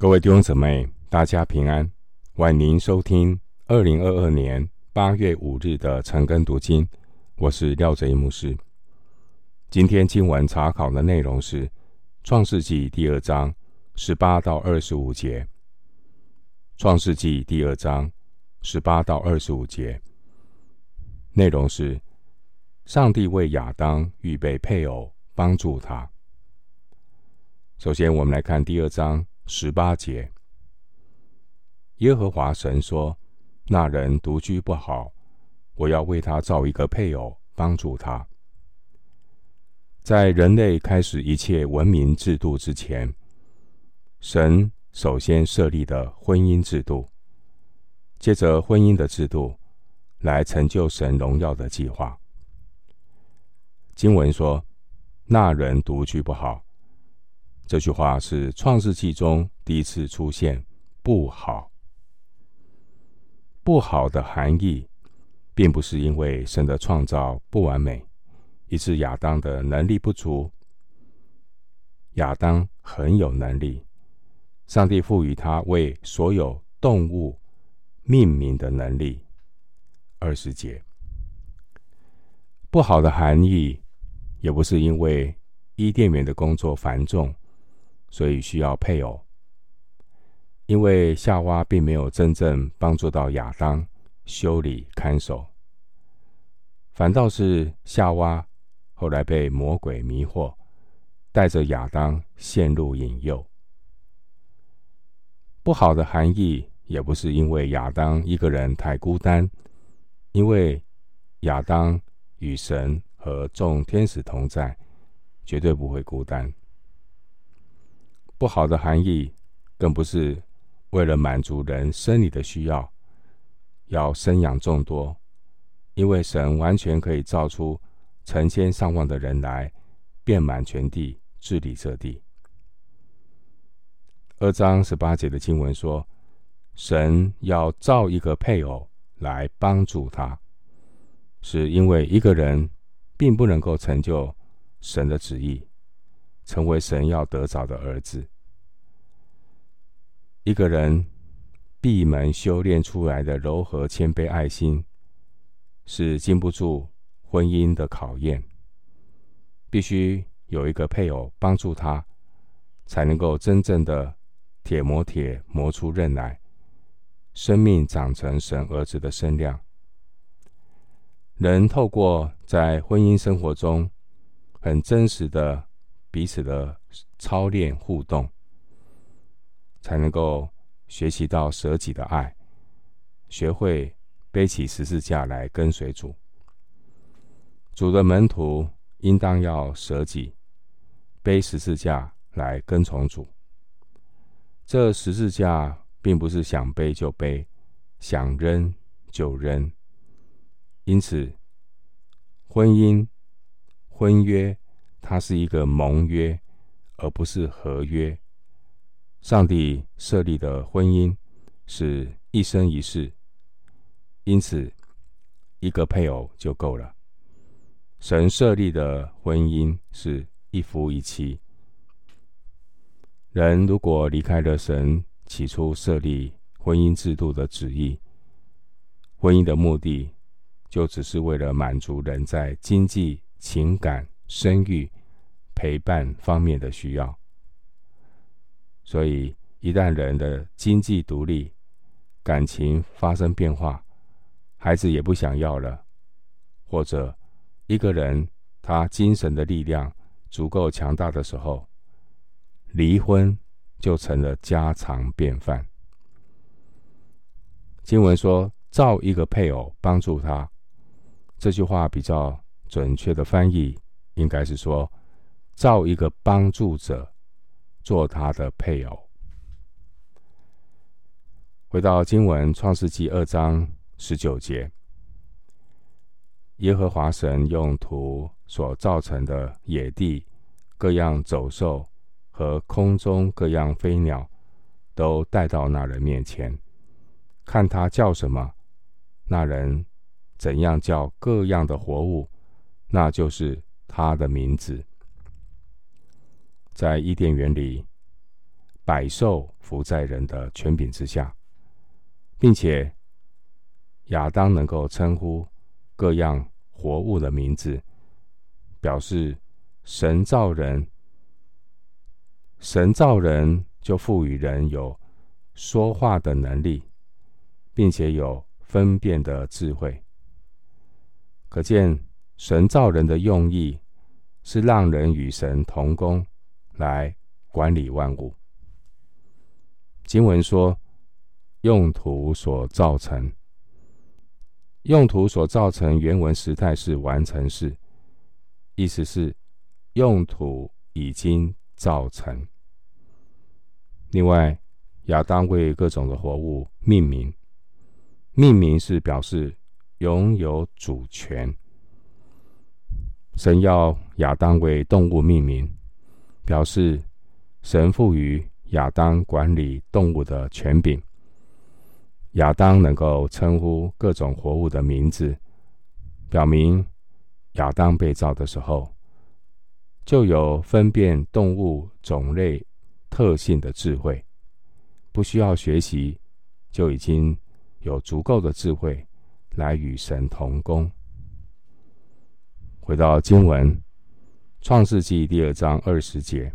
各位弟兄姊妹，大家平安，欢迎收听二零二二年八月五日的晨更读经。我是廖哲一牧师。今天经文查考的内容是《创世纪》第二章十八到二十五节。《创世纪》第二章十八到二十五节内容是：上帝为亚当预备配偶，帮助他。首先，我们来看第二章。十八节，耶和华神说：“那人独居不好，我要为他造一个配偶，帮助他。”在人类开始一切文明制度之前，神首先设立的婚姻制度，借着婚姻的制度来成就神荣耀的计划。经文说：“那人独居不好。”这句话是《创世纪》中第一次出现“不好”。不好的含义，并不是因为神的创造不完美，以致亚当的能力不足。亚当很有能力，上帝赋予他为所有动物命名的能力。二十节，不好的含义，也不是因为伊甸园的工作繁重。所以需要配偶，因为夏娃并没有真正帮助到亚当修理看守，反倒是夏娃后来被魔鬼迷惑，带着亚当陷入引诱。不好的含义也不是因为亚当一个人太孤单，因为亚当与神和众天使同在，绝对不会孤单。不好的含义，更不是为了满足人生理的需要，要生养众多，因为神完全可以造出成千上万的人来，遍满全地，治理这地。二章十八节的经文说，神要造一个配偶来帮助他，是因为一个人并不能够成就神的旨意。成为神要得着的儿子。一个人闭门修炼出来的柔和谦卑爱心，是经不住婚姻的考验。必须有一个配偶帮助他，才能够真正的铁磨铁磨出刃来，生命长成神儿子的身量。人透过在婚姻生活中很真实的。彼此的操练互动，才能够学习到舍己的爱，学会背起十字架来跟随主。主的门徒应当要舍己，背十字架来跟从主。这十字架并不是想背就背，想扔就扔。因此，婚姻、婚约。它是一个盟约，而不是合约。上帝设立的婚姻是一生一世，因此一个配偶就够了。神设立的婚姻是一夫一妻。人如果离开了神起初设立婚姻制度的旨意，婚姻的目的就只是为了满足人在经济、情感。生育、陪伴方面的需要，所以一旦人的经济独立、感情发生变化，孩子也不想要了，或者一个人他精神的力量足够强大的时候，离婚就成了家常便饭。经文说：“造一个配偶帮助他。”这句话比较准确的翻译。应该是说，造一个帮助者做他的配偶。回到经文，《创世纪》二章十九节，耶和华神用土所造成的野地各样走兽和空中各样飞鸟，都带到那人面前，看他叫什么，那人怎样叫各样的活物，那就是。他的名字，在伊甸园里，百兽伏在人的权柄之下，并且亚当能够称呼各样活物的名字，表示神造人，神造人就赋予人有说话的能力，并且有分辨的智慧。可见神造人的用意是让人与神同工，来管理万物。经文说：“用途所造成，用途所造成。”原文时态是完成式，意思是用土已经造成。另外，亚当为各种的活物命名，命名是表示。拥有主权。神要亚当为动物命名，表示神赋予亚当管理动物的权柄。亚当能够称呼各种活物的名字，表明亚当被造的时候就有分辨动物种类特性的智慧，不需要学习，就已经有足够的智慧。来与神同工。回到经文，《创世纪》第二章二十节，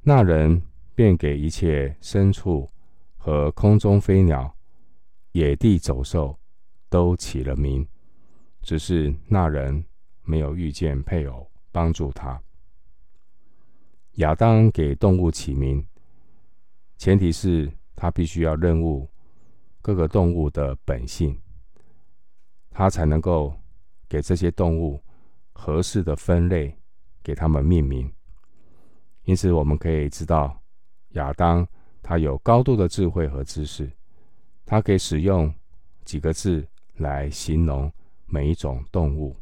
那人便给一切牲畜和空中飞鸟、野地走兽都起了名，只是那人没有遇见配偶帮助他。亚当给动物起名，前提是他必须要认悟。各个动物的本性，他才能够给这些动物合适的分类，给他们命名。因此，我们可以知道，亚当他有高度的智慧和知识，他可以使用几个字来形容每一种动物。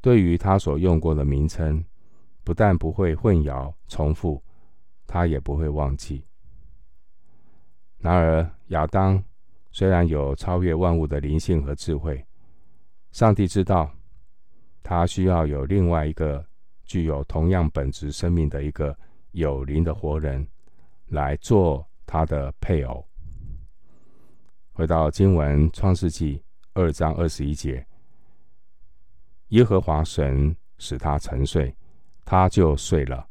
对于他所用过的名称，不但不会混淆重复，他也不会忘记。然而，亚当。虽然有超越万物的灵性和智慧，上帝知道他需要有另外一个具有同样本质生命的一个有灵的活人来做他的配偶。回到经文创世纪二章二十一节，耶和华神使他沉睡，他就睡了。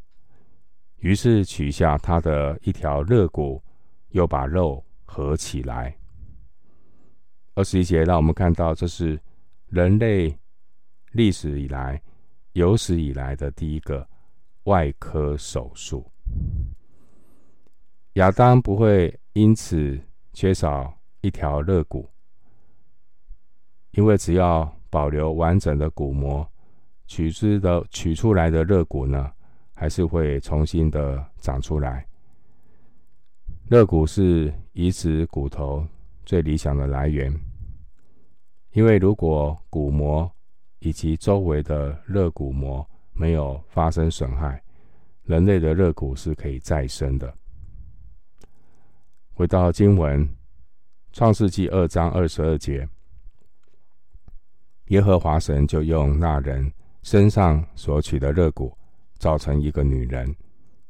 于是取下他的一条肋骨，又把肉合起来。二十一节让我们看到，这是人类历史以来有史以来的第一个外科手术。亚当不会因此缺少一条肋骨，因为只要保留完整的骨膜，取之的取出来的肋骨呢，还是会重新的长出来。肋骨是移植骨头最理想的来源，因为如果骨膜以及周围的肋骨膜没有发生损害，人类的肋骨是可以再生的。回到经文，《创世纪》二章二十二节，耶和华神就用那人身上所取的肋骨，造成一个女人，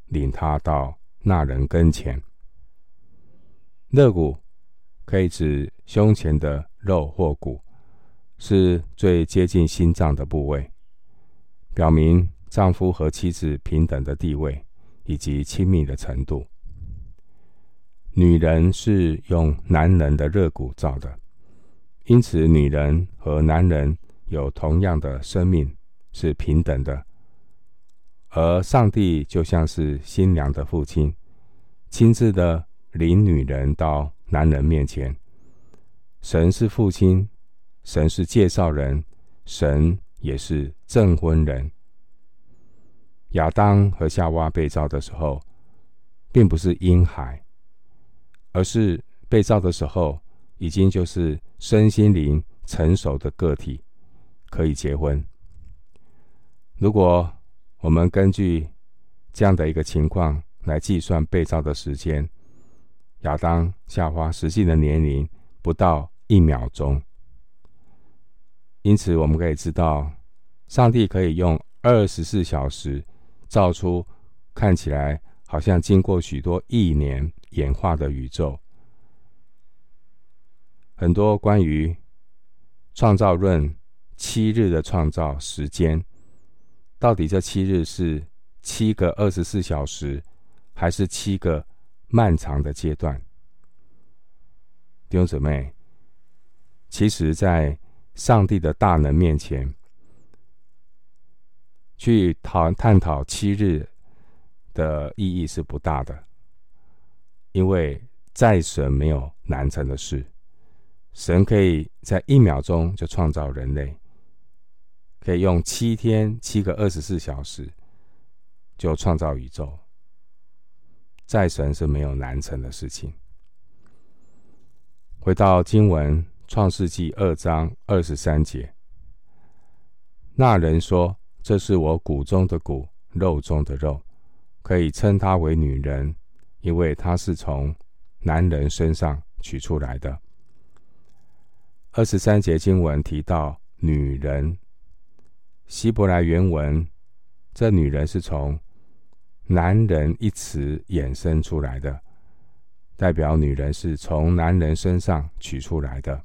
领她到那人跟前。肋骨可以指胸前的肉或骨，是最接近心脏的部位，表明丈夫和妻子平等的地位以及亲密的程度。女人是用男人的肋骨造的，因此女人和男人有同样的生命，是平等的。而上帝就像是新娘的父亲，亲自的。领女人到男人面前，神是父亲，神是介绍人，神也是证婚人。亚当和夏娃被造的时候，并不是婴孩，而是被造的时候已经就是身心灵成熟的个体，可以结婚。如果我们根据这样的一个情况来计算被造的时间，亚当、夏娃实际的年龄不到一秒钟，因此我们可以知道，上帝可以用二十四小时造出看起来好像经过许多亿年演化的宇宙。很多关于创造论七日的创造时间，到底这七日是七个二十四小时，还是七个漫长的阶段？弟兄姊妹，其实，在上帝的大能面前，去讨探讨七日的意义是不大的，因为在神没有难成的事。神可以在一秒钟就创造人类，可以用七天七个二十四小时就创造宇宙，在神是没有难成的事情。回到经文，《创世纪》二章二十三节，那人说：“这是我骨中的骨，肉中的肉，可以称他为女人，因为他是从男人身上取出来的。”二十三节经文提到女人，希伯来原文，这女人是从男人一词衍生出来的，代表女人是从男人身上取出来的。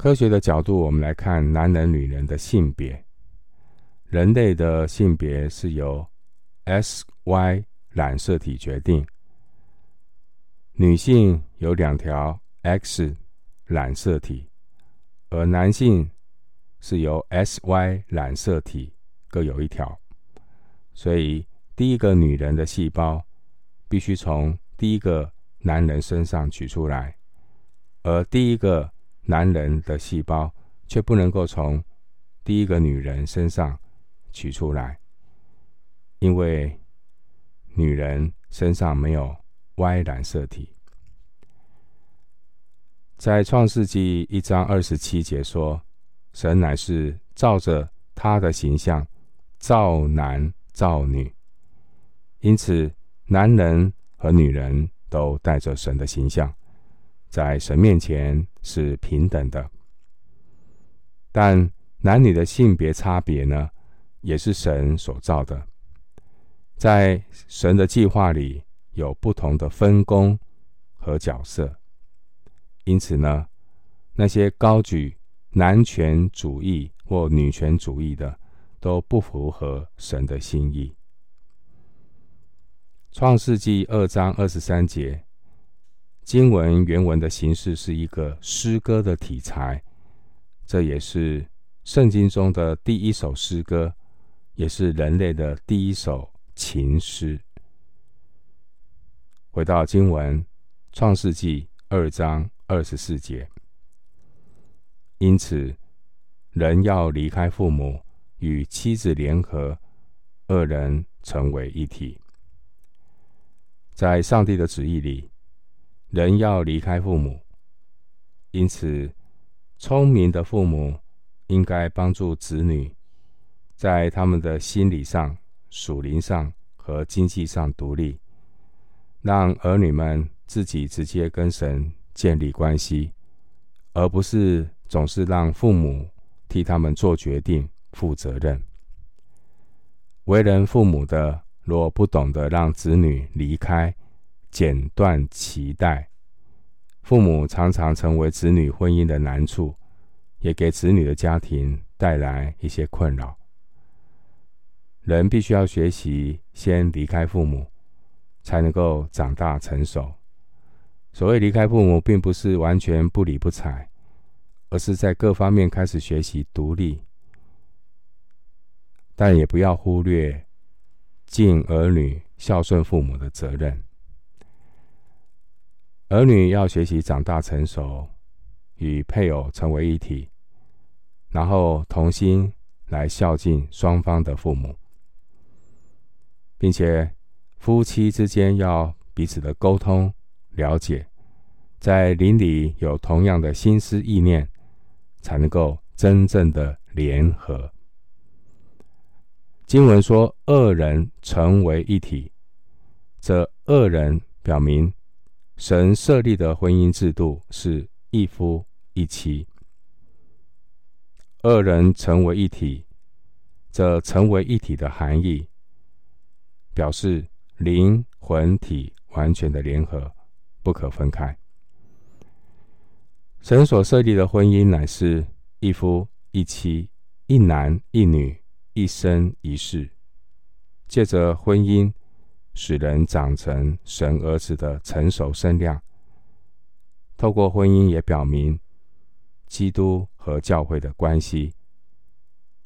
科学的角度，我们来看男人、女人的性别。人类的性别是由 XY 染色体决定，女性有两条。X 染色体，而男性是由 SY 染色体各有一条，所以第一个女人的细胞必须从第一个男人身上取出来，而第一个男人的细胞却不能够从第一个女人身上取出来，因为女人身上没有 Y 染色体。在创世纪一章二十七节说：“神乃是照着他的形象造男造女，因此男人和女人都带着神的形象，在神面前是平等的。但男女的性别差别呢，也是神所造的，在神的计划里有不同的分工和角色。”因此呢，那些高举男权主义或女权主义的，都不符合神的心意。创世纪二章二十三节，经文原文的形式是一个诗歌的题材，这也是圣经中的第一首诗歌，也是人类的第一首情诗。回到经文，创世纪二章。二十四节，因此，人要离开父母，与妻子联合，二人成为一体。在上帝的旨意里，人要离开父母，因此，聪明的父母应该帮助子女，在他们的心理上、属灵上和经济上独立，让儿女们自己直接跟神。建立关系，而不是总是让父母替他们做决定、负责任。为人父母的，若不懂得让子女离开，剪断脐带，父母常常成为子女婚姻的难处，也给子女的家庭带来一些困扰。人必须要学习先离开父母，才能够长大成熟。所谓离开父母，并不是完全不理不睬，而是在各方面开始学习独立，但也不要忽略尽儿女孝顺父母的责任。儿女要学习长大成熟，与配偶成为一体，然后同心来孝敬双方的父母，并且夫妻之间要彼此的沟通。了解，在邻里有同样的心思意念，才能够真正的联合。经文说“二人成为一体”，这二人表明神设立的婚姻制度是一夫一妻。二人成为一体，这成为一体的含义，表示灵魂体完全的联合，不可分开。神所设立的婚姻乃是一夫一妻、一男一女、一生一世，借着婚姻使人长成神儿子的成熟身量。透过婚姻也表明基督和教会的关系。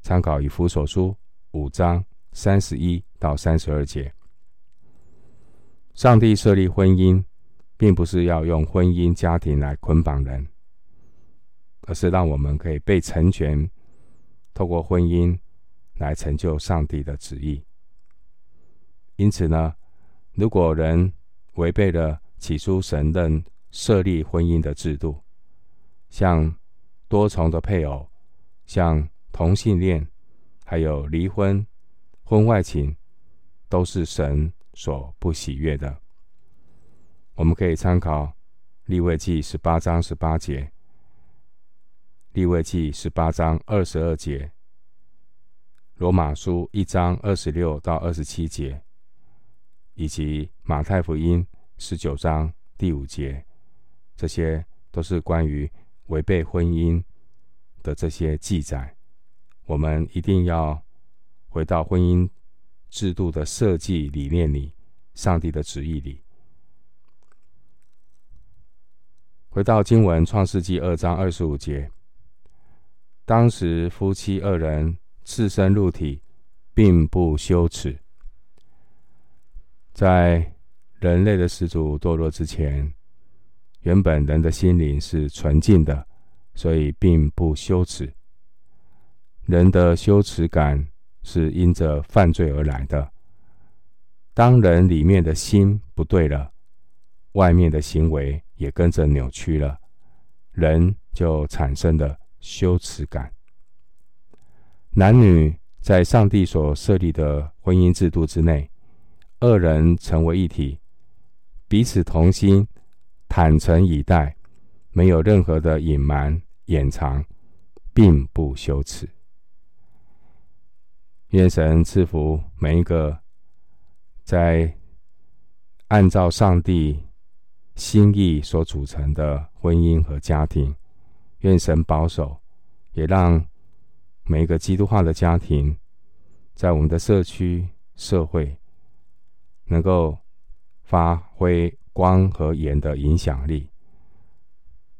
参考以弗所书五章三十一到三十二节。上帝设立婚姻，并不是要用婚姻家庭来捆绑人，而是让我们可以被成全，透过婚姻来成就上帝的旨意。因此呢，如果人违背了起初神任设立婚姻的制度，像多重的配偶，像同性恋，还有离婚、婚外情，都是神所不喜悦的。我们可以参考利未记十八章十八节、利未记十八章二十二节、罗马书一章二十六到二十七节，以及马太福音十九章第五节，这些都是关于违背婚姻的这些记载。我们一定要回到婚姻制度的设计理念里，上帝的旨意里。回到经文《创世纪》二章二十五节，当时夫妻二人赤身露体，并不羞耻。在人类的始祖堕落之前，原本人的心灵是纯净的，所以并不羞耻。人的羞耻感是因着犯罪而来的。当人里面的心不对了，外面的行为也跟着扭曲了，人就产生了羞耻感。男女在上帝所设立的婚姻制度之内，二人成为一体，彼此同心，坦诚以待，没有任何的隐瞒掩藏，并不羞耻。愿神赐福每一个在按照上帝心意所组成的婚姻和家庭。愿神保守，也让每一个基督化的家庭，在我们的社区、社会，能够发挥光和盐的影响力，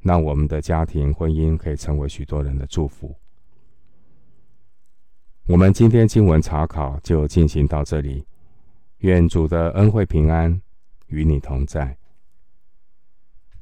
让我们的家庭婚姻可以成为许多人的祝福。我们今天经文查考就进行到这里，愿主的恩惠平安与你同在。